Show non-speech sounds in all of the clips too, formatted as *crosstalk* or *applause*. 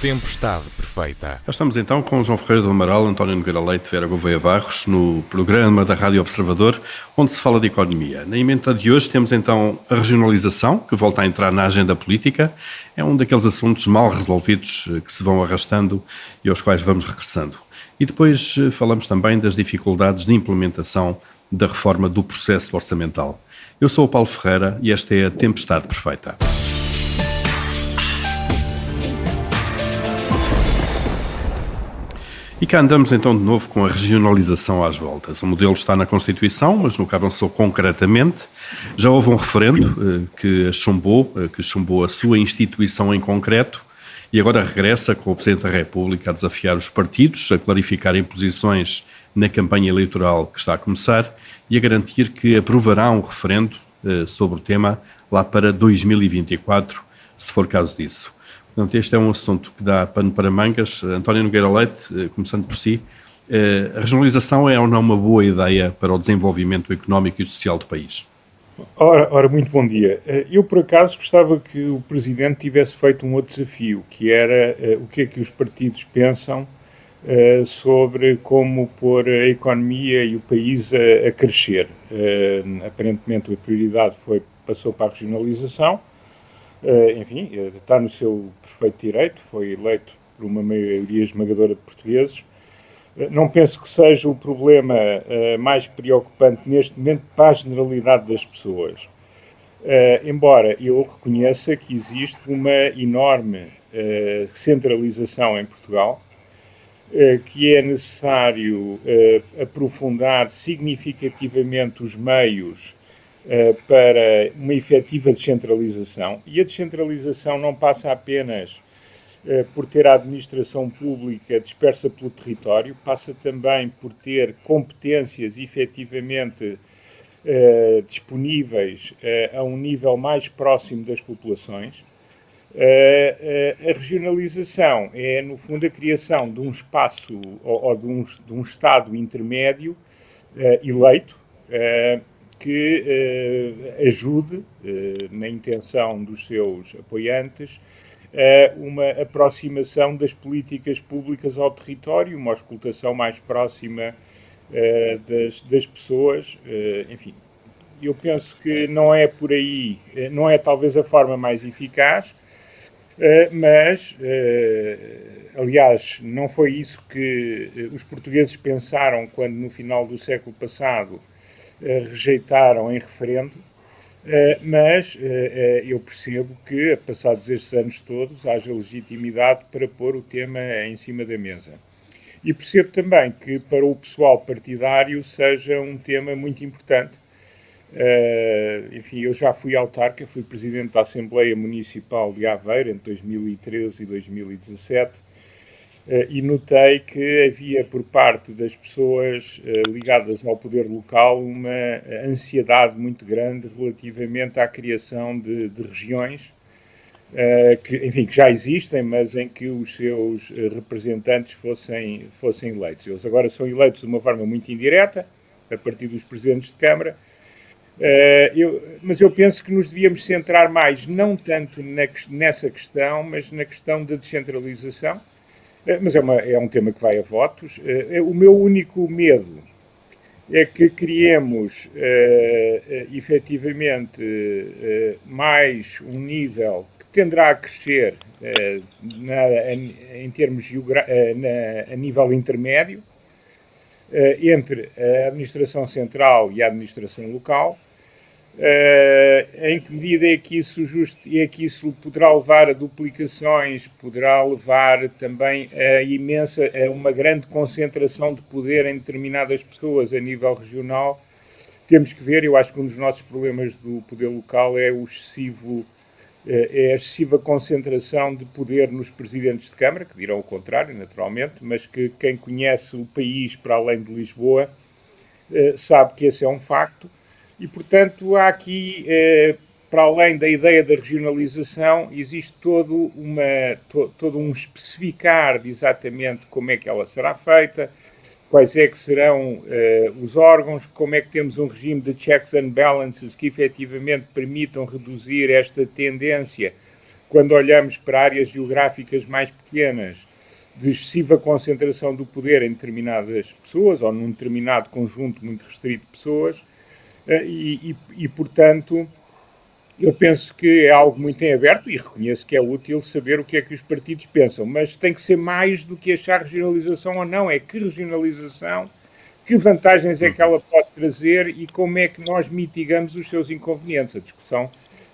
Tempestade Perfeita. Estamos então com João Ferreira do Amaral, António Nogueira Leite, Vera Gouveia Barros, no programa da Rádio Observador, onde se fala de economia. Na emenda de hoje temos então a regionalização, que volta a entrar na agenda política. É um daqueles assuntos mal resolvidos eh, que se vão arrastando e aos quais vamos regressando. E depois eh, falamos também das dificuldades de implementação da reforma do processo orçamental. Eu sou o Paulo Ferreira e esta é a Tempestade Perfeita. E cá andamos então de novo com a regionalização às voltas. O modelo está na Constituição, mas nunca avançou concretamente. Já houve um referendo eh, que chumbou, eh, que chumbou a sua instituição em concreto e agora regressa com o Presidente da República a desafiar os partidos a clarificarem posições na campanha eleitoral que está a começar e a garantir que aprovará um referendo eh, sobre o tema lá para 2024, se for caso disso. Portanto, este é um assunto que dá pano para mangas. António Nogueira Leite, eh, começando por si, eh, a regionalização é ou não uma boa ideia para o desenvolvimento económico e social do país? Ora, ora, muito bom dia. Eh, eu, por acaso, gostava que o Presidente tivesse feito um outro desafio, que era o que é que os partidos pensam sobre como pôr a economia e o país a, a crescer. Aparentemente, a prioridade foi, passou para a regionalização, enfim, eh, está no seu perfeito direito, foi eleito por uma maioria esmagadora de portugueses. Uh, não penso que seja o problema mais preocupante neste momento para a generalidade das pessoas. embora eu reconheça que existe uma enorme centralização em Portugal, que é necessário aprofundar significativamente os meios eh, para uma efetiva descentralização. E a descentralização não passa apenas uh, por ter a administração pública dispersa pelo território, passa também por ter competências efetivamente uh, disponíveis a um nível mais próximo das populações. a regionalização é, no fundo, a criação de um espaço ou, ou de, um, de, um, Estado intermédio eleito que eh, ajude, eh, na intenção dos seus apoiantes, a uma aproximação das políticas públicas ao território, uma auscultação mais próxima eh, das, das, pessoas, enfim. Eu penso que não é por aí, não é talvez a forma mais eficaz, mas, aliás, não foi isso que os portugueses pensaram quando, no final do século passado, eh, rejeitaram em referendo, eh, mas eh, eu percebo que, passados estes anos todos, haja legitimidade para pôr o tema em cima da mesa. E percebo também que, para o pessoal partidário, seja um tema muito importante. enfim, eu já fui autarca, fui presidente da Assembleia Municipal de Aveiro entre 2013 e 2017 eh, e notei que havia por parte das pessoas eh, ligadas ao poder local uma ansiedade muito grande relativamente à criação de, de regiões eh, que, enfim, que já existem, mas em que os seus representantes fossem, fossem eleitos. Eles agora são eleitos de uma forma muito indireta, a partir dos presidentes de Câmara, eu, mas eu penso que nos devíamos centrar mais, não tanto na, nessa questão, mas na questão da descentralização, mas é, uma, é um tema que vai a votos. É, é o meu único medo é que criemos uh, efetivamente uh, mais um nível que tenderá a crescer uh, na, em, termos na, a nível intermédio entre a administração central e a administração local, Uh, em que medida é que isso justo, é que isso poderá levar a duplicações, poderá levar também a imensa, a uma grande concentração de poder em determinadas pessoas a nível regional? Temos que ver, eu acho que um dos nossos problemas do poder local é o excessivo eh, é a excessiva concentração de poder nos presidentes de Câmara, que dirão o contrário, naturalmente, mas que quem conhece o país para além de Lisboa eh, sabe que esse é um facto e, portanto, há aqui, eh, para além da ideia da regionalização, existe todo, uma, to, todo um especificar de exatamente como é que ela será feita, quais é que serão eh, os órgãos, como é que temos um regime de checks and balances que efetivamente permitam reduzir esta tendência quando olhamos para áreas geográficas mais pequenas, de excessiva concentração do poder em determinadas pessoas ou num determinado conjunto muito restrito de pessoas, e, e, e portanto eu penso que é algo muito em aberto e reconheço que é útil saber o que é que os partidos pensam, mas tem que ser mais do que achar regionalização ou não, é que regionalização, que vantagens é que ela pode trazer e como é que nós mitigamos os seus inconvenientes. A discussão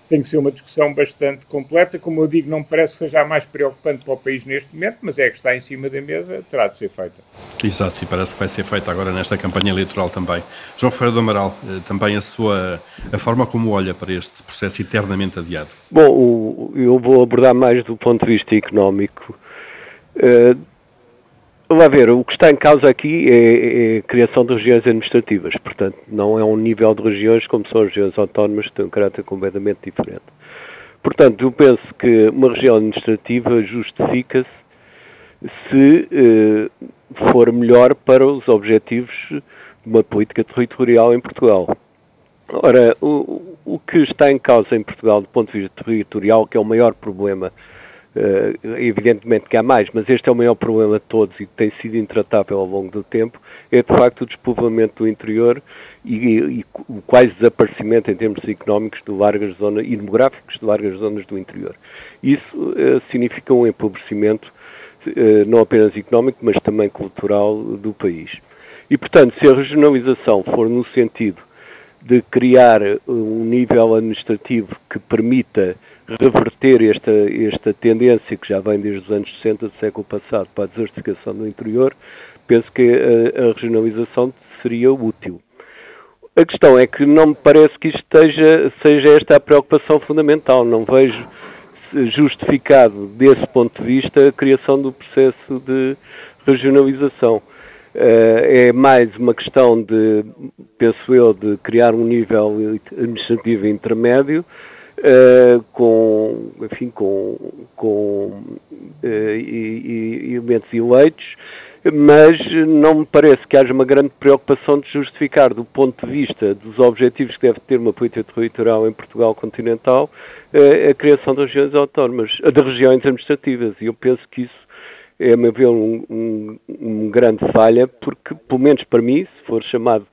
tem que ser uma discussão bastante completa. Como eu digo, não parece que seja a mais preocupante para o país neste momento, mas é que está em cima da mesa, terá de ser feita. Exato, e parece que vai ser feita agora nesta campanha eleitoral também. João Ferreira do Amaral, eh, também a sua a forma como olha para este processo eternamente adiado. Bom, eu vou abordar mais do ponto de vista económico. Vamos ver, o que está em causa aqui é, é, a criação de regiões administrativas, portanto, não é um nível de regiões como são as regiões autónomas, que têm um caráter completamente diferente. Portanto, eu penso que uma região administrativa justifica-se se eh, for melhor para os objetivos de uma política territorial em Portugal. Ora, o, o que está em causa em Portugal do ponto de vista territorial, que é o maior problema Uh, evidentemente que há mais, mas este é o maior problema de todos e que tem sido intratável ao longo do tempo, é de facto o despovoamento do interior e, e, e o quase desaparecimento em termos económicos de largas zonas e demográficos de largas zonas do interior. Isso uh, significa um empobrecimento uh, não apenas económico, mas também cultural do país. E, portanto, se a regionalização for no sentido de criar um nível administrativo que permita reverter esta, esta tendência que já vem desde os anos 60 do século passado para a desertificação do interior, penso que a, a regionalização seria útil. A questão é que não me parece que isto esteja, seja esta a preocupação fundamental. Não vejo justificado, desse ponto de vista, a criação do processo de regionalização. Uh, é mais uma questão de, penso eu, de criar um nível administrativo intermédio uh, com, enfim, com, com uh, elementos eleitos, mas não me parece que haja uma grande preocupação de justificar, do ponto de vista dos objetivos que deve ter uma política territorial em Portugal continental, uh, a criação de regiões autónomas, de regiões administrativas. E eu penso que isso é, a meu ver, um, um, um grande falha, porque, pelo menos para mim, se for chamado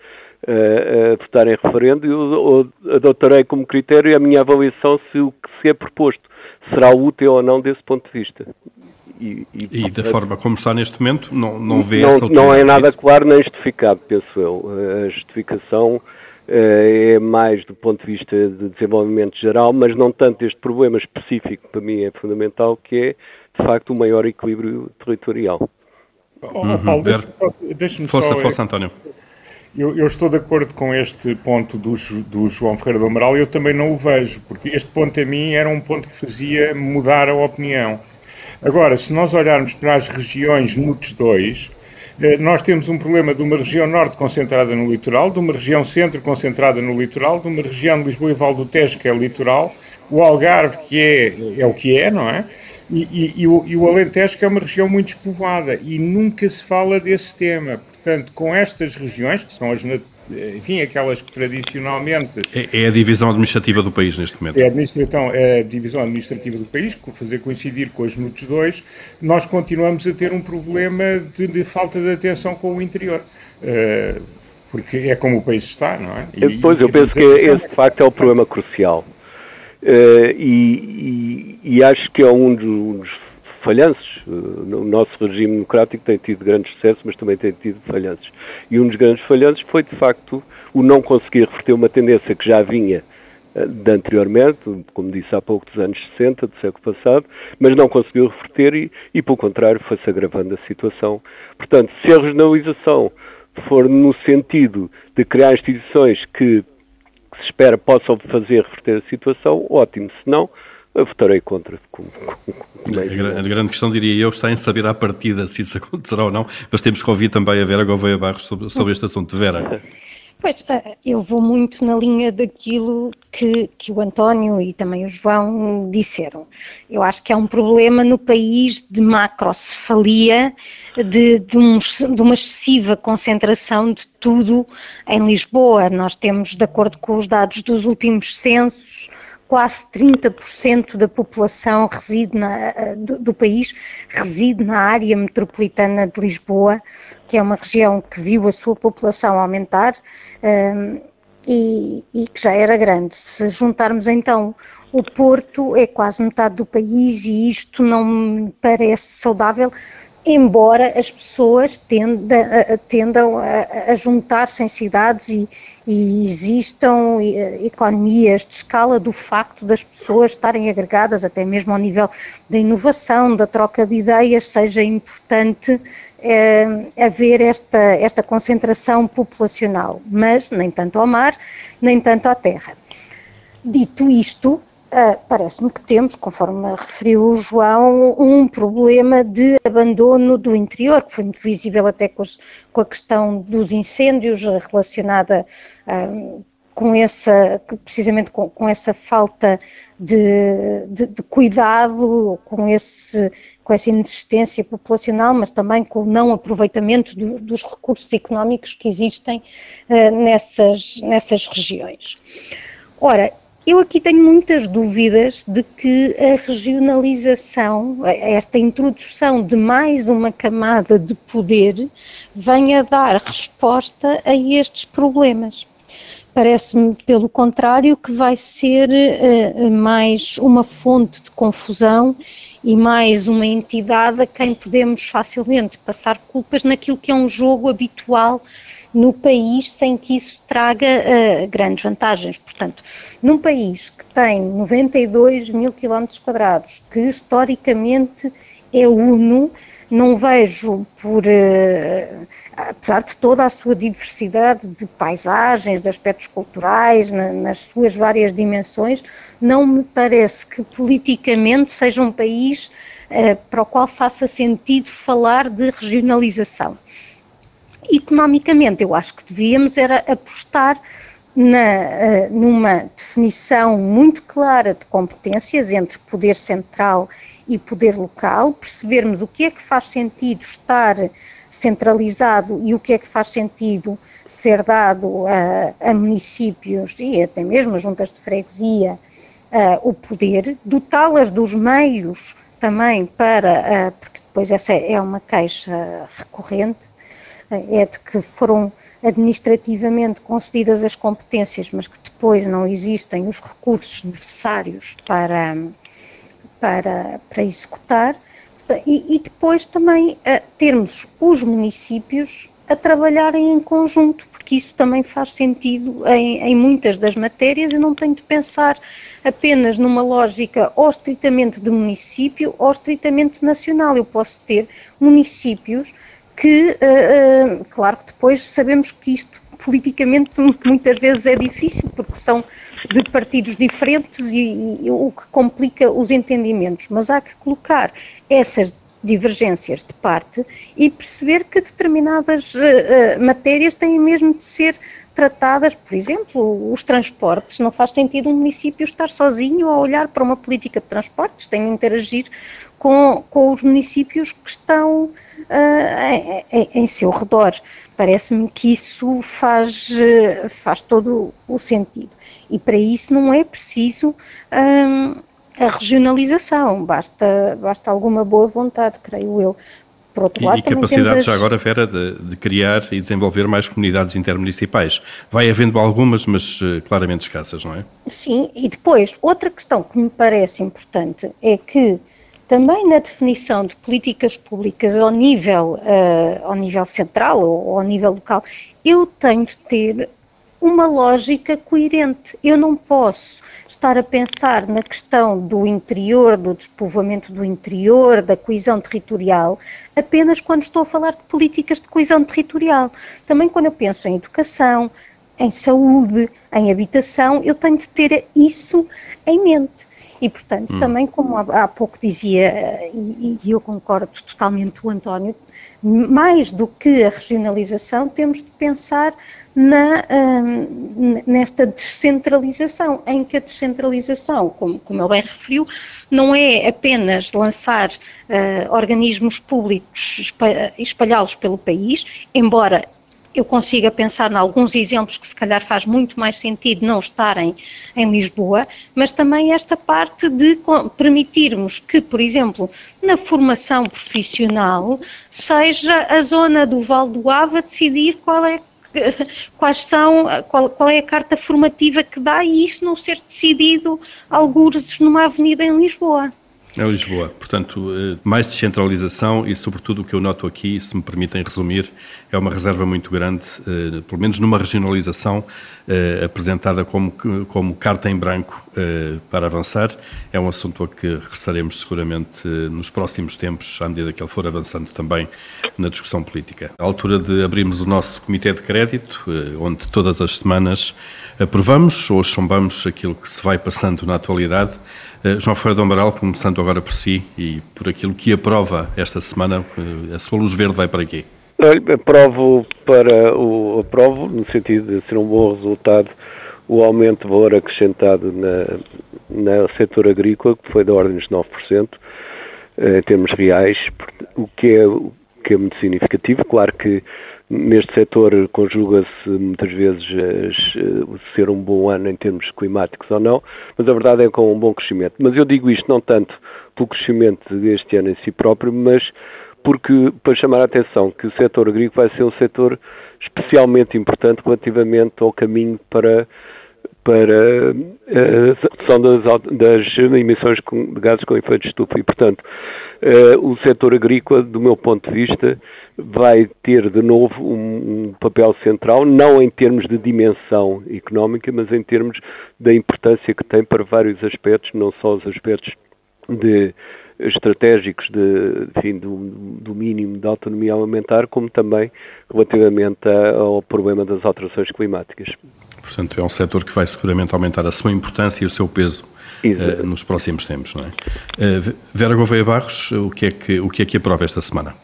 a votar em referendo, eu adotarei como critério a minha avaliação se o que se é proposto será útil ou não desse ponto de vista. E, e, e da forma como está neste momento, não, não vê não, essa Não é nada claro nem justificado, penso eu. A justificação é mais do ponto de vista de desenvolvimento geral, mas não tanto este problema específico, para mim é fundamental, que é, de facto, o maior equilíbrio territorial. Oh, uhum. Paulo, deixa-me só... Força, força, António. Eu, eu, estou de acordo com este ponto do, do, João Ferreira do Amaral e eu também não o vejo, porque este ponto a mim era um ponto que fazia mudar a opinião. Agora, se nós olharmos para as regiões NUTS 2, eh, nós temos um problema de uma região norte concentrada no litoral, de uma região centro concentrada no litoral, de uma região de Lisboa e Val do Tejo que é litoral, o Algarve que é, é o que é, não é? E, e, e, o, e o Alentejo que é uma região muito despovoada e nunca se fala desse tema. Portanto, com estas regiões, que são as, enfim, aquelas que tradicionalmente... É, é a divisão administrativa do país neste momento. É a, administração, é a divisão administrativa do país, fazer coincidir com as NUTS 2, nós continuamos a ter um problema de, de falta de atenção com o interior. Uh, porque é como o país está, não é? E, pois, eu penso que esse de facto é o problema crucial. Uh, e, e, e, acho que é um dos falhanços. Uh, o nosso regime democrático tem tido grandes sucessos, mas também tem tido falhanços. E um dos grandes falhanços foi, de facto, o não conseguir reverter uma tendência que já vinha uh, de anteriormente, como disse há pouco, dos anos 60, do século passado, mas não conseguiu reverter e, e pelo contrário, foi-se agravando a situação. Portanto, se a regionalização for no sentido de criar instituições que que se espera possam fazer reverter a situação, ótimo. Se não, eu votarei contra. Com, com, com a, a, grande questão, diria eu, está em saber à partida se isso *laughs* acontecerá ou não, mas temos que ouvir também a Vera Gouveia Barros sobre, sobre este assunto. Vera. Pois, eh, eu vou muito na linha daquilo que, que o António e também o João disseram. Eu acho que há um problema no país de macrocefalia, de, de, um, de uma excessiva concentração de tudo em Lisboa. Nós temos, de acordo com os dados dos últimos censos, quase 30% da população reside na, do, do, país reside na área metropolitana de Lisboa, que é uma região que viu a sua população aumentar um, e, e, que já era grande. Se juntarmos então o Porto, é quase metade do país e isto não me parece saudável embora as pessoas tenda, tendam a, a juntar-se em cidades e, e existam economias de escala do facto das pessoas estarem agregadas, até mesmo ao nível da inovação, da troca de ideias, seja importante é, haver esta, esta concentração populacional, mas nem tanto ao mar, nem tanto à terra. Dito isto, Uh, Parece-me que temos, conforme referiu o João, um problema de abandono do interior, que foi muito visível até com, os, com a questão dos incêndios relacionada uh, com essa, precisamente com, com essa falta de, de, de, cuidado, com, esse, com essa inexistência populacional, mas também com o não aproveitamento do, dos recursos económicos que existem uh, nessas, nessas regiões. Ora, eu aqui tenho muitas dúvidas de que a regionalização, esta introdução de mais uma camada de poder, venha dar resposta a estes problemas. Parece-me, pelo contrário, que vai ser uh, mais uma fonte de confusão e mais uma entidade a quem podemos facilmente passar culpas naquilo que é um jogo habitual no país sem que isso traga uh, grandes vantagens. Portanto, num país que tem 92 mil quilómetros quadrados, que historicamente é uno, não vejo por, uh, apesar de toda a sua diversidade de paisagens, de aspectos culturais, na, nas suas várias dimensões, não me parece que politicamente seja um país uh, para o qual faça sentido falar de regionalização. Economicamente, eu acho que devíamos era apostar na, eh, numa definição muito clara de competências entre poder central e poder local, percebermos o que é que faz sentido estar centralizado e o que é que faz sentido ser dado a, a municípios e até mesmo a juntas de freguesia o poder, dotá-las dos meios também para, porque depois essa é uma queixa recorrente, é de que foram administrativamente concedidas as competências, mas que depois não existem os recursos necessários para, para, para executar, e, e depois também uh, termos os municípios a trabalharem em conjunto, porque isso também faz sentido em, em, muitas das matérias e não tenho de pensar apenas numa lógica ou estritamente de município ou estritamente nacional. Eu posso ter municípios que, uh, claro que depois sabemos que isto politicamente *laughs* muitas vezes é difícil, porque são de partidos diferentes e, e, o que complica os entendimentos, mas há que colocar essas divergências de parte e perceber que determinadas uh, matérias têm mesmo de ser tratadas, por exemplo, os transportes. Não faz sentido um município estar sozinho a olhar para uma política de transportes, tem de interagir com, com os municípios que estão uh, em, em, seu redor. Parece-me que isso faz, faz todo o sentido. E para isso não é preciso um, a regionalização, basta, basta alguma boa vontade, creio eu. Por outro lado, e, capacidade as... já agora, Vera, de, de, criar e desenvolver mais comunidades intermunicipais. Vai havendo algumas, mas uh, claramente escassas, não é? Sim, e depois, outra questão que me parece importante é que também na definição de políticas públicas ao nível, uh, ao nível central ou ao nível local, eu tenho de ter uma lógica coerente. Eu não posso estar a pensar na questão do interior, do despovoamento do interior, da coesão territorial, apenas quando estou a falar de políticas de coesão territorial. Também quando eu penso em educação, em saúde, em habitação, eu tenho de ter isso em mente. E, portanto, hum. também, como há, há pouco dizia, e, e, eu concordo totalmente com o António, mais do que a regionalização, temos de pensar na, um, nesta descentralização, em que a descentralização, como, como ele bem referiu, não é apenas lançar uh, organismos públicos espalhá-los pelo país, embora eu consiga pensar em alguns exemplos que se calhar faz muito mais sentido não estarem em Lisboa, mas também esta parte de permitirmos que, por exemplo, na formação profissional, seja a zona do Val do Ava decidir qual é *laughs* quais são, qual, qual, é a carta formativa que dá e isso não ser decidido algures numa avenida em Lisboa. É Lisboa. Portanto, eh, mais descentralização e, sobretudo, o que eu noto aqui, se me permitem resumir, é uma reserva muito grande, eh, pelo menos numa regionalização eh, apresentada como, como carta em branco para avançar. É um assunto a que regressaremos seguramente nos próximos tempos, à medida que ele for avançando também na discussão política. À altura de abrirmos o nosso Comitê de Crédito, onde todas as semanas aprovamos ou chumbamos aquilo que se vai passando na atualidade. Uh, João Ferreira do Amaral, começando agora por si e por aquilo que aprova esta semana, uh, a sua luz verde vai para quê? Aprovo para o aprovo no sentido de ser um bom resultado o aumento de valor acrescentado na, na setor agrícola, que foi da ordem dos 9%, eh, em termos reais, o que é, o que é muito significativo. Claro que Neste setor conjuga-se muitas vezes as, ser um bom ano em termos climáticos ou não, mas a verdade é com um bom crescimento. Mas eu digo isto não tanto pelo crescimento deste ano em si próprio, mas porque para chamar a atenção que o setor agrícola vai ser um setor especialmente importante relativamente ao caminho para para a redução das, das, emissões de gases com efeito de estufa. E, portanto, uh, o setor agrícola, do meu ponto de vista, vai ter de novo um, um, papel central, não em termos de dimensão económica, mas em termos da importância que tem para vários aspectos, não só os aspectos de estratégicos de, enfim, do, do, mínimo de autonomia alimentar, como também relativamente ao problema das alterações climáticas. Portanto, é um setor que vai seguramente aumentar a sua importância e o seu peso uh, nos próximos tempos, não é? Uh, Vera Gouveia Barros, o que, é que, o que é que aprova esta semana?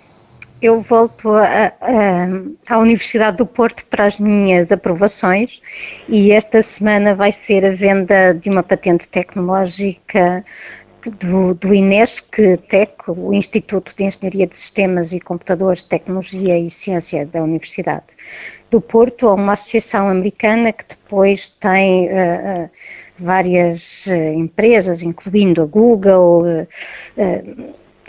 Eu volto a, a, à Universidade do Porto para as minhas aprovações e esta semana vai ser a venda de uma patente tecnológica do, do INESC TEC, o Instituto de Engenharia de Sistemas e Computadores, Tecnologia e Ciência da Universidade do Porto, a uma associação americana que depois tem uh, uh, várias uh, empresas, incluindo a Google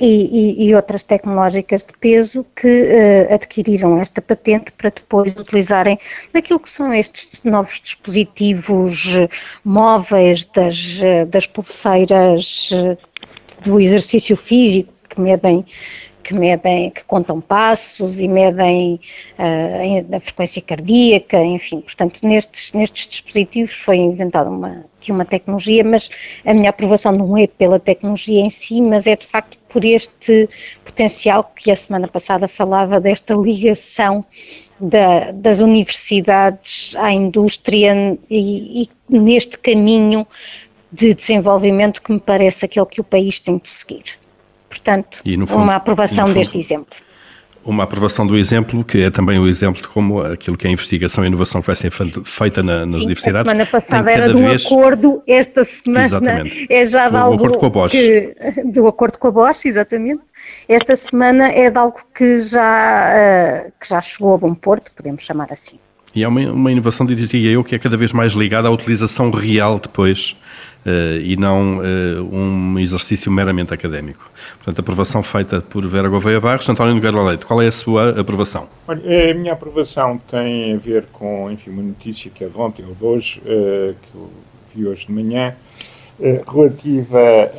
e, e, outras tecnológicas de peso que adquiriram esta patente para depois utilizarem naquilo que são estes novos dispositivos móveis das, das pulseiras do exercício físico que medem que medem, que contam passos e medem uh, a frequência cardíaca, enfim, portanto, nestes, nestes dispositivos foi inventada uma, uma tecnologia, mas a minha aprovação não é pela tecnologia em si, mas é de facto por este potencial que a semana passada falava desta ligação da, das universidades à indústria e, e neste caminho de desenvolvimento que me parece aquele que o país tem de seguir. Portanto, fundo, uma aprovação fundo, deste exemplo. Uma aprovação do exemplo, que é também o exemplo de como aquilo que é a investigação e inovação que vai ser feita na, nas Sim, universidades. A semana passada era do vez... acordo, esta semana exatamente. é já de algo. acordo com a Bosch. Que, *laughs* do acordo com a Bosch, exatamente. Esta semana é de algo que já, uh, que já chegou a bom porto, podemos chamar assim. E é uma, uma inovação, dizia eu, que é cada vez mais ligada à utilização real depois e não uh, um exercício meramente académico. Portanto, aprovação feita por Vera Gouveia Barros. António Nogueira Leite, qual é a sua aprovação? Olha, a minha aprovação tem a ver com, enfim, uma notícia que é de ontem ou de hoje, que eu vi hoje de manhã, relativa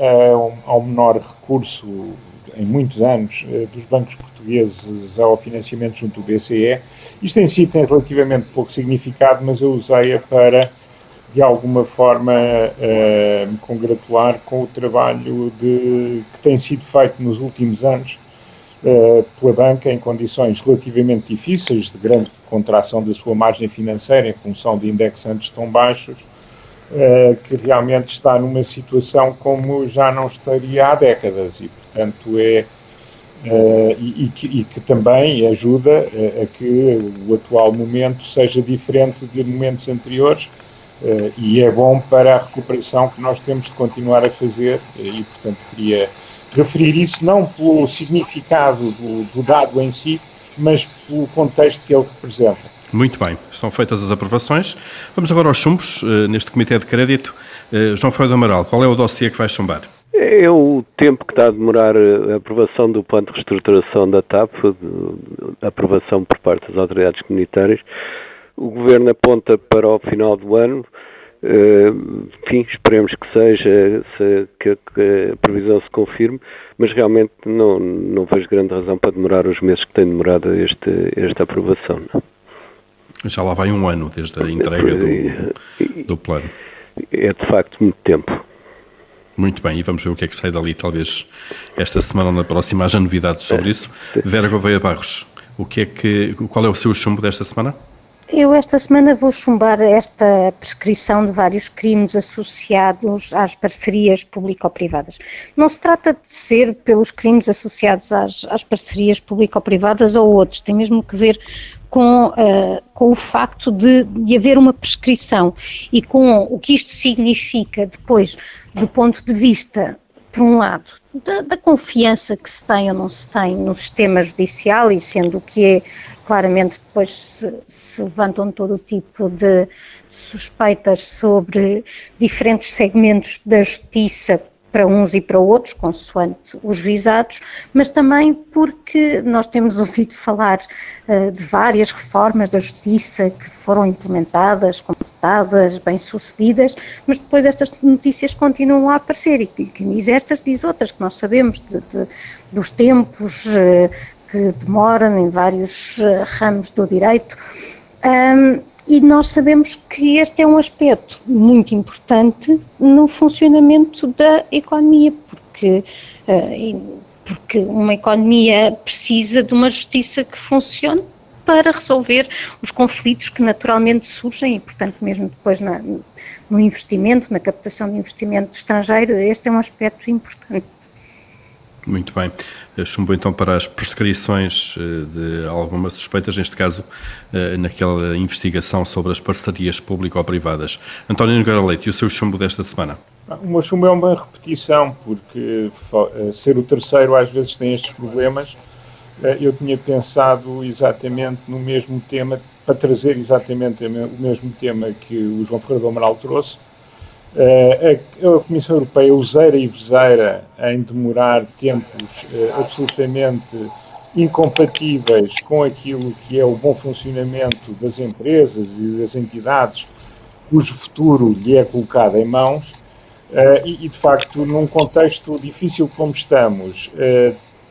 ao menor recurso em muitos anos dos bancos portugueses ao financiamento junto do BCE. Isto em si tem relativamente pouco significado, mas eu usei-a para de alguma forma uh, me congratular com o trabalho de, que tem sido feito nos últimos anos uh, pela banca em condições relativamente difíceis, de grande contração da sua margem financeira em função de indexantes tão baixos, uh, que realmente está numa situação como já não estaria há décadas e, portanto, é. E, e, que, e, que, também ajuda a que o atual momento seja diferente de momentos anteriores, Uh, e é bom para a recuperação que nós temos de continuar a fazer uh, e, portanto, queria referir isso não pelo significado do, do, dado em si, mas pelo contexto que ele representa. Muito bem, estão feitas as aprovações. Vamos agora aos chumbos, uh, neste Comitê de Crédito. Uh, João Freire do Amaral, qual é o dossiê que vai chumbar? É o tempo que está a demorar a aprovação do plano de reestruturação da TAP, a aprovação por parte das autoridades comunitárias. O Governo aponta para o final do ano, uh, enfim, esperemos que seja, se, que, que, a previsão se confirme, mas realmente não, não vejo grande razão para demorar os meses que tem demorado este, esta aprovação. Não. Já lá vai um ano desde a entrega do, do plano. É de facto muito tempo. Muito bem, e vamos ver o que é que sai dali, talvez esta semana ou na próxima haja novidades sobre isso. Vera Gouveia Barros, o que é que, qual é o seu chumbo desta semana? Eu esta semana vou chumbar esta prescrição de vários crimes associados às parcerias público-privadas. Não se trata de ser pelos crimes associados às, às parcerias público-privadas ou outros, tem mesmo que ver com, uh, com o facto de, de haver uma prescrição e com o que isto significa depois, do ponto de vista por um lado, da, da, confiança que se tem ou não se tem no sistema judicial e sendo que é, claramente depois se, se levantam todo o tipo de suspeitas sobre diferentes segmentos da justiça para uns e para outros, consoante os visados, mas também porque nós temos *laughs* ouvido falar uh, de várias reformas da justiça que foram implementadas, completadas, bem-sucedidas, mas depois estas notícias continuam a aparecer e quem diz estas diz outras, que nós sabemos de, de, dos tempos uh, que demoram em vários uh, ramos do direito. Um, e nós sabemos que este é um aspecto muito importante no funcionamento da economia, porque, uh, porque uma economia precisa de uma justiça que funcione para resolver os conflitos que naturalmente surgem e, portanto, mesmo depois na, no investimento, na captação de investimento estrangeiro, este é um aspecto importante. Muito bem. Chumbo então para as prescrições eh, de algumas suspeitas, neste caso eh, naquela investigação sobre as parcerias público-privadas. António Nogueira Leite, e o seu chumbo desta semana? O meu chumbo é uma repetição, porque eh, ser o terceiro às vezes tem estes problemas. Eu tinha pensado exatamente no mesmo tema, para trazer exatamente o mesmo tema que o João Ferreira do Amaral trouxe, a, a, Comissão Europeia useira e veseira em demorar tempos uh, absolutamente incompatíveis com aquilo que é o bom funcionamento das empresas e das entidades cujo futuro lhe é colocado em mãos e, de facto, num contexto difícil como estamos,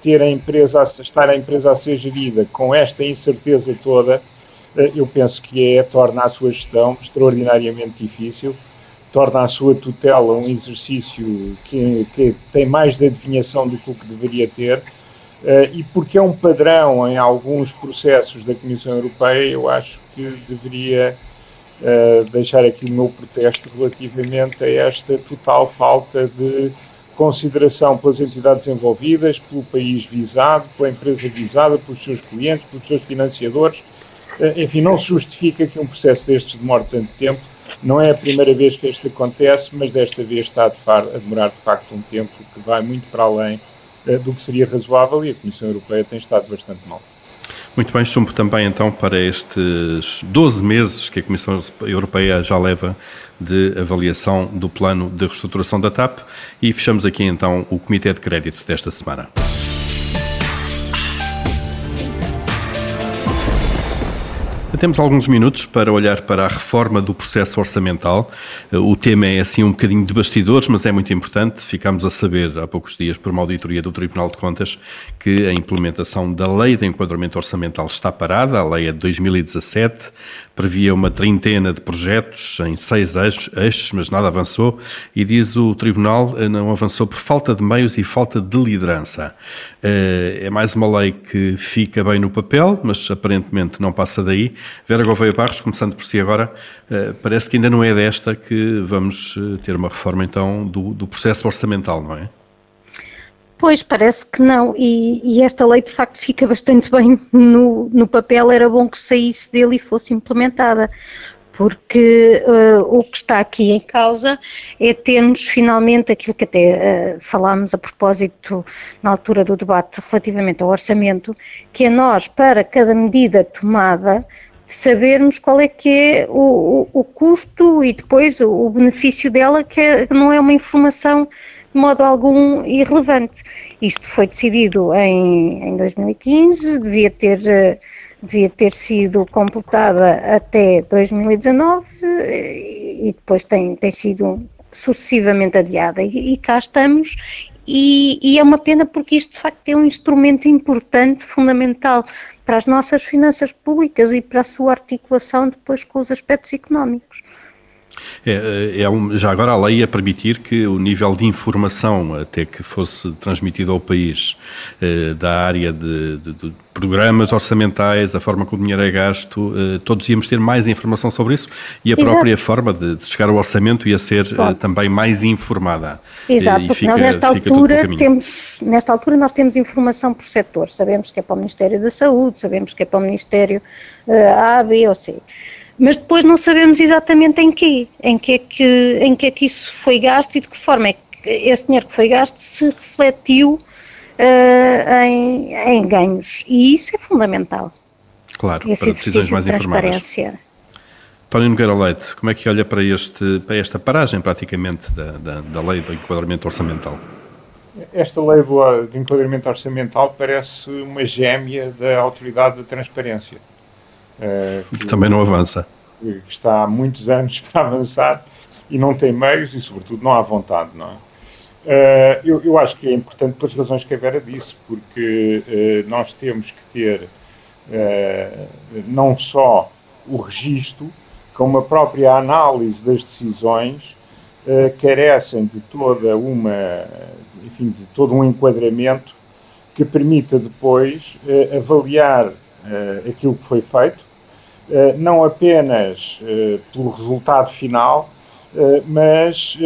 ter a empresa, estar a empresa a ser gerida com esta incerteza toda, eu penso que é, torna a sua gestão extraordinariamente difícil torna a sua tutela um exercício que, que tem mais de adivinhação do que o que deveria ter, uh, e porque é um padrão em alguns processos da Comissão Europeia, eu acho que deveria uh, deixar aqui o meu protesto relativamente a esta total falta de consideração pelas entidades envolvidas, pelo país visado, pela empresa visada, pelos seus clientes, pelos seus financiadores. Uh, enfim, não se justifica que um processo destes demore tanto tempo não é a primeira vez que isto acontece, mas desta vez está a, a demorar de facto um tempo que vai muito para além uh, do que seria razoável e a Comissão Europeia tem estado bastante mal. Muito bem, chumbo também então para estes 12 meses que a Comissão Europeia já leva de avaliação do plano de reestruturação da TAP e fechamos aqui então o Comitê de Crédito desta semana. Temos alguns minutos para olhar para a reforma do processo orçamental. O tema é assim um bocadinho de bastidores, mas é muito importante. Ficámos a saber há poucos dias por uma auditoria do Tribunal de Contas que a implementação da lei de enquadramento orçamental está parada. A lei é de 2017, previa uma trintena de projetos em seis eixos, mas nada avançou. E diz o Tribunal eh, não avançou por falta de meios e falta de liderança. Eh, é mais uma lei que fica bem no papel, mas aparentemente não passa daí. Vera Gouveia Barros, começando por si agora, eh, parece que ainda não é desta que vamos ter uma reforma então do, do processo orçamental, não é? Pois, parece que não, e, e, esta lei de facto fica bastante bem no, no papel, era bom que saísse dele e fosse implementada, porque uh, o que está aqui em causa é termos finalmente aquilo que até uh, falámos a propósito na altura do debate relativamente ao orçamento, que é nós, para cada medida tomada, sabermos qual é que é o, o, o custo e depois o, o benefício dela, que é, não é uma informação de modo algum irrelevante. Isto foi decidido em, em 2015, devia ter, devia ter sido completada até 2019 e depois tem, tem sido sucessivamente adiada. E, e cá estamos e, e, é uma pena porque isto de facto é um instrumento importante, fundamental para as nossas finanças públicas e para a sua articulação depois com os aspectos económicos. É, é um, já agora a lei ia permitir que o nível de informação até que fosse transmitido ao país eh, da área de, de, de, programas orçamentais, a forma como o dinheiro é gasto, eh, todos íamos ter mais informação sobre isso e a Exato. própria forma de, de, chegar ao orçamento ia ser eh, também mais informada. Exato, porque fica, nós nesta altura temos, nesta altura nós temos informação por setor, sabemos que é para o Ministério da Saúde, sabemos que é para o Ministério A, B ou C mas depois não sabemos exatamente em quê, em que é que, em que, é que isso foi gasto e de que forma é que esse dinheiro que foi gasto se refletiu uh, em, em, ganhos. E isso é fundamental. Claro, Esse para decisões mais de informadas. António Nogueira Leite, como é que olha para, este, para esta paragem praticamente da, da, da lei do enquadramento orçamental? Esta lei do, do enquadramento orçamental parece uma gêmea da autoridade de transparência que também não avança. Que está há muitos anos *laughs* para avançar e não tem meios e, sobretudo, não há vontade, não é? Uh, eu, eu, acho que é importante pelas razões que a Vera disse, porque uh, nós temos que ter não só o registro, como a própria análise das decisões carecem de toda uma, enfim, de todo um enquadramento que permita depois avaliar aquilo que foi feito eh, não apenas eh, pelo resultado final, eh, mas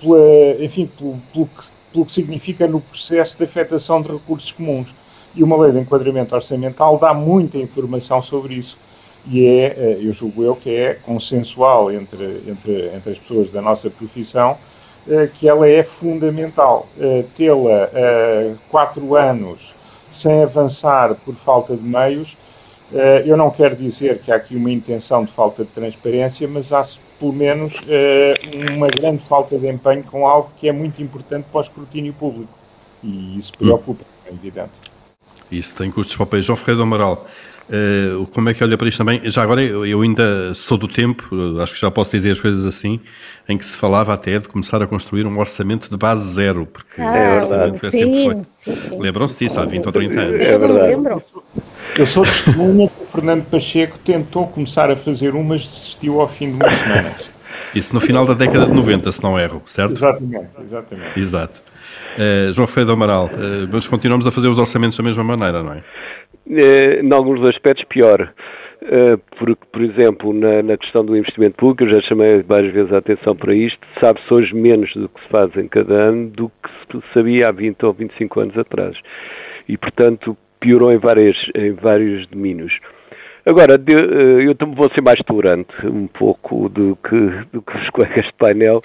pela, enfim, pelo, pelo, que, pelo que significa no processo de afetação de recursos comuns. E uma lei de enquadramento orçamental dá muita informação sobre isso. E é, eu julgo eu, que é consensual entre, entre, entre as pessoas da nossa profissão que ela é fundamental. Tê-la quatro anos sem avançar por falta de meios eh, eu não quero dizer que há aqui uma intenção de falta de transparência, mas há pelo menos eh, uma grande falta de empenho com algo que é muito importante para o escrutínio público. E isso preocupa, é evidente. Isso tem custos para o país. João Ferreira do Amaral, uh, como é que olha para isto também? Já agora, eu, eu, ainda sou do tempo, acho que já posso dizer as coisas assim, em que se falava até de começar a construir um orçamento de base zero, porque ah, o orçamento é sempre foi. Lembram-se disso há 20 ou 30 anos? É verdade. Eu sou testemunha que o Fernando Pacheco tentou começar a fazer uma, mas desistiu ao fim de umas semanas. Isso no final da década de 90, se não erro, certo? Exatamente, exatamente. Exato. Uh, João Ferreira do Amaral, uh, mas continuamos a fazer os orçamentos da mesma maneira, não é? Uh, em alguns aspectos, pior. Uh, porque, por exemplo, na, na, questão do investimento público, eu já chamei várias vezes a atenção para isto, sabe-se hoje menos do que se faz em cada ano do que se sabia há 20 ou 25 anos atrás. E, portanto, piorou em, várias, em vários domínios. Agora, eh, eu também vou ser mais tolerante um pouco do que, do que os *laughs* colegas de painel,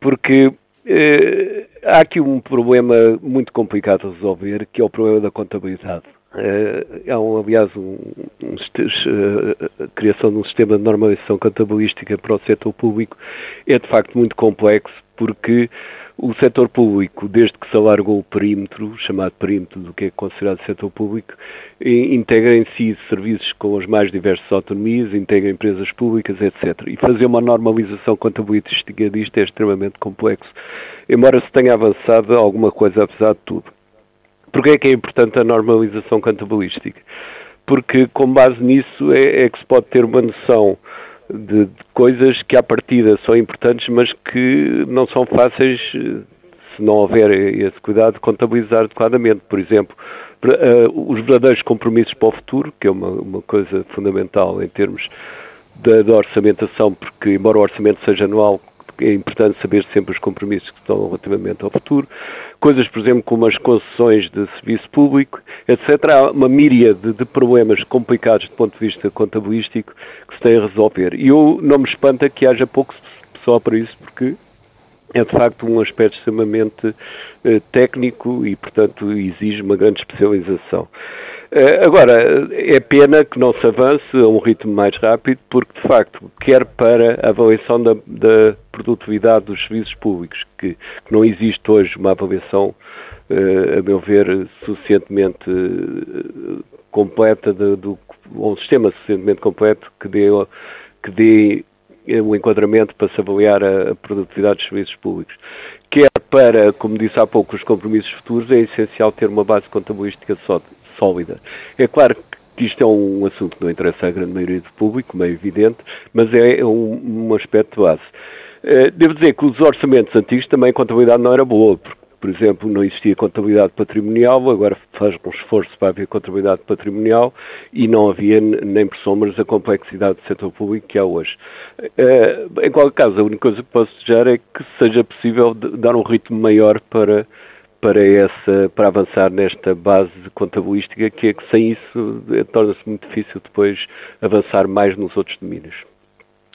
porque eh, há aqui um problema muito complicado a resolver, que é o problema da contabilidade. Eh, há, um, aliás, um, um, a criação de um sistema de normalização contabilística para o setor público é de facto muito complexo, porque o setor público, desde que se alargou o perímetro, chamado perímetro do que é considerado setor público, integra em si serviços com as mais diversas autonomias, integra empresas públicas, etc. E fazer uma normalização contabilística disto é extremamente complexo, embora se tenha avançado alguma coisa apesar de tudo. Porquê é que é importante a normalização contabilística? Porque com base nisso é, é que se pode ter uma noção de, de, coisas que à partida são importantes, mas que não são fáceis, eh, se não houver esse cuidado, de contabilizar adequadamente. Por exemplo, uh, os verdadeiros compromissos para o futuro, que é uma, uma coisa fundamental em termos da, da, orçamentação, porque embora o orçamento seja anual, é importante saber sempre os compromissos que estão relativamente ao futuro. Coisas, por exemplo, como as concessões de serviço público, etc. Há uma míriade de problemas complicados do ponto de vista contabilístico que se tem a resolver. E eu não me espanta que haja pouco pessoal para isso, porque é de facto um aspecto extremamente eh, técnico e, portanto, exige uma grande especialização. Eh, agora, é pena que não se avance a um ritmo mais rápido, porque, de facto, quer para a avaliação da, da produtividade dos serviços públicos, que, que, não existe hoje uma avaliação, eh, a meu ver, suficientemente completa, de, do, ou um sistema suficientemente completo que dê, que dê o enquadramento para se avaliar a, produtividade dos serviços públicos. Quer para, como disse há pouco, os compromissos futuros, é essencial ter uma base contabilística sólida. É claro que isto é um assunto que não interessa à grande maioria do público, como é evidente, mas é um, um aspecto base. Eh, devo dizer que os orçamentos antigos também a contabilidade não era boa, porque por exemplo, não existia contabilidade patrimonial, agora faz um esforço para haver contabilidade patrimonial e não havia nem por sombras a complexidade do setor público que há hoje. Uh, em qualquer caso, a única coisa que posso desejar é que seja possível dar um ritmo maior para para essa para avançar nesta base contabilística que é que sem isso eh, torna-se muito difícil depois avançar mais nos outros domínios.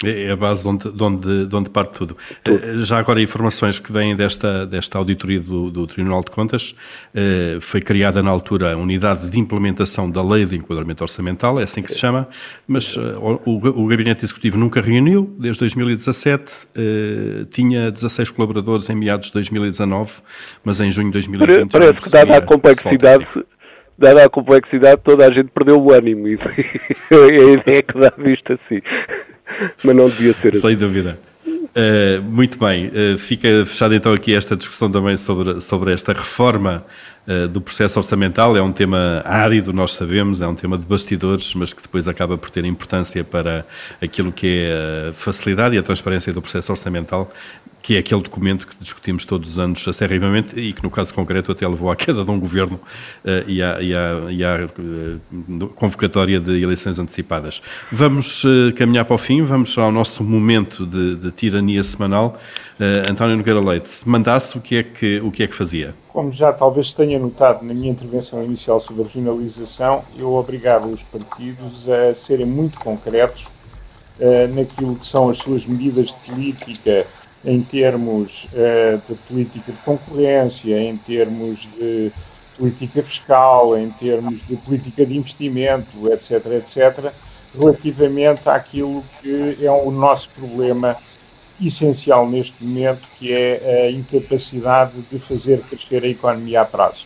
É, é a base de onde, de onde, de onde parte tudo. tudo. Eh, já agora, informações que vêm desta, desta auditoria do, do Tribunal de Contas. Eh, foi criada na altura a Unidade de Implementação da Lei de Enquadramento Orçamental, é assim que se chama, mas eh, o, o Gabinete Executivo nunca reuniu, desde 2017. Tinha 16 colaboradores em meados de 2019, mas em junho de 2020. Parece que, dada a complexidade dada a complexidade, toda a gente perdeu o ânimo. *laughs* E a ideia que dá visto assim. Mas não devia ser Sem assim. dúvida. Uh, muito bem, uh, fica fechada então aqui esta discussão também sobre, sobre esta reforma uh, do processo orçamental. É um tema árido, nós sabemos, é um tema de bastidores, mas que depois acaba por ter importância para aquilo que é a facilidade e a transparência do processo orçamental que é aquele documento que discutimos todos os anos acerrimamente e que, no caso concreto, até levou à queda de um governo uh, e à, e à, e à uh, convocatória de eleições antecipadas. Vamos uh, caminhar para o fim, vamos ao nosso momento de, de tirania semanal. António Nogueira Leite, se mandasse, o que, é que, o que é que fazia? Como já talvez tenha notado na minha intervenção inicial sobre a regionalização, eu obrigava os partidos a serem muito concretos naquilo que são as suas medidas de política em termos uh, de política de concorrência, em termos de política fiscal, em termos de política de investimento, etc., etc., relativamente àquilo que é o nosso problema essencial neste momento, que é a incapacidade de fazer crescer a economia a prazo.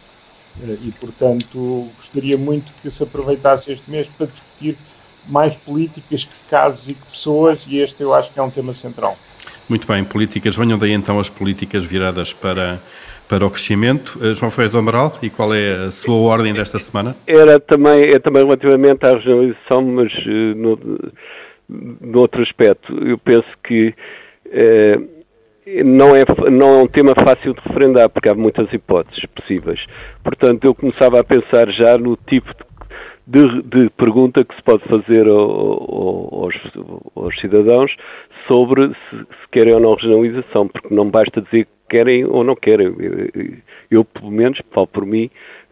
Eh, e, portanto, gostaria muito que se aproveitasse este mês para discutir mais políticas que casos e que pessoas, e este eu acho que é um tema central. Muito bem, políticas. Venham daí então as políticas viradas para, para o crescimento. Uh, João Ferreira do Amaral, e qual é a sua ordem desta semana? Era também, é também relativamente à regionalização, mas uh, no, no outro aspecto. Eu penso que uh, não, é, não é um tema fácil de referendar, porque há muitas hipóteses possíveis. Portanto, eu começava a pensar já no tipo de de, de, pergunta que se pode fazer ao, ao, aos, aos, cidadãos sobre se, se, querem ou não regionalização, porque não basta dizer que querem ou não querem. Eu, eu pelo menos, falo por mim,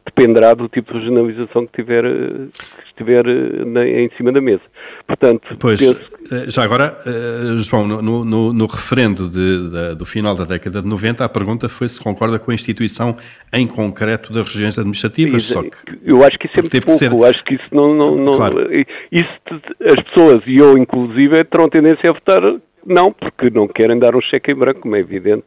dependerá do tipo de regionalização que, tiver, que estiver na, em cima da mesa. Portanto, pois. Eh, já agora, eh, João, no, no, no referendo de, de, do final da década de 90, a pergunta foi se concorda com a instituição em concreto das regiões administrativas. Só que, eu acho que isso é muito pouco, ser... acho que isso não... não, não claro. isso, as pessoas, e eu inclusive, terão tendência a votar não, porque não querem dar um cheque em branco, como é evidente.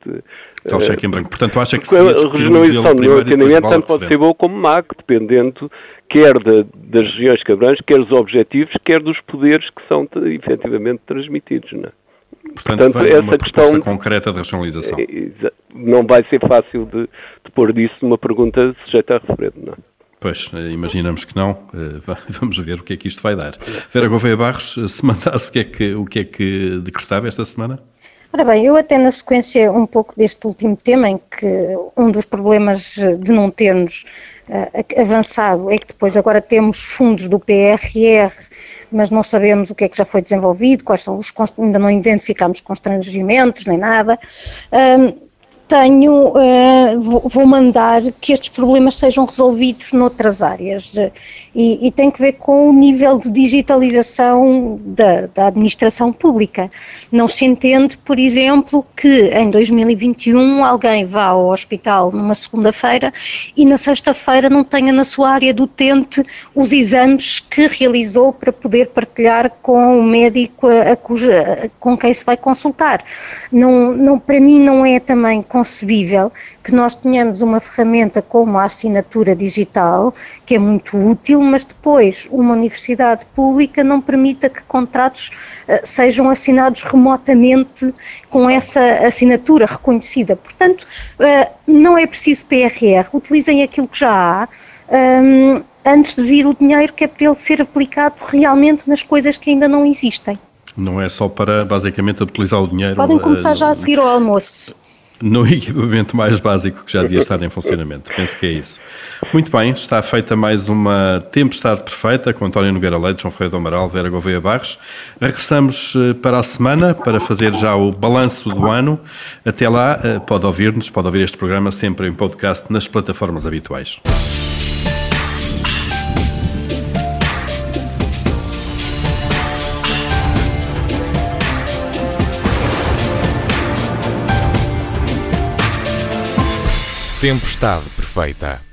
Tal uh, cheque em branco. Portanto, acha que se a regionalização do meu entendimento tanto pode ser boa como má, dependendo quer da, das regiões que abrange, quer dos objetivos, quer dos poderes que são efetivamente transmitidos. Não é? Portanto, Portanto essa questão concreta de racionalização. É, não vai ser fácil de, de pôr disso numa pergunta sujeita a referendo, não é? Pois, eh, imaginamos que não. Eh, *laughs* vamos ver o que é que isto vai dar. Vera Gouveia Barros, eh, se mandasse, o que, é que, o que é que decretava esta semana? Ora bem, eu até na sequência um pouco deste último tema, em que um dos problemas de não termos uh, avançado é que depois agora temos fundos do PRR mas não sabemos o que é que já foi desenvolvido, quais são os, ainda não identificamos constrangimentos nem nada. Tenho, uh, vou, mandar que estes problemas sejam resolvidos noutras áreas e, e tem que ver com o nível de digitalização da, da, administração pública. Não se entende, por exemplo, que em 2021 alguém vá ao hospital numa segunda-feira e na sexta-feira não tenha na sua área do utente os exames que realizou para poder partilhar com o médico a, a cuja, com quem se vai consultar. Não, não, para mim não é também concebível que nós tenhamos uma ferramenta como a assinatura digital, que é muito útil, mas depois uma universidade pública não permita que contratos uh, sejam assinados remotamente com essa assinatura reconhecida. Portanto, uh, não é preciso PRR, utilizem aquilo que já há. Um, ehm, antes de vir o dinheiro que é para ele ser aplicado realmente nas coisas que ainda não existem. Não é só para basicamente utilizar o dinheiro. Podem começar uh, já a seguir ao almoço no *laughs* equipamento mais básico que já devia estar em funcionamento. Penso que é isso. Muito bem, está feita mais uma Tempestade Perfeita com António Nogueira Leite, João Freire do Amaral, Vera Gouveia Barros. Regressamos eh, para a semana para fazer já o balanço do ano. Até lá, eh, pode ouvir-nos, pode ouvir este programa sempre em podcast nas plataformas habituais. Tempestade perfeita.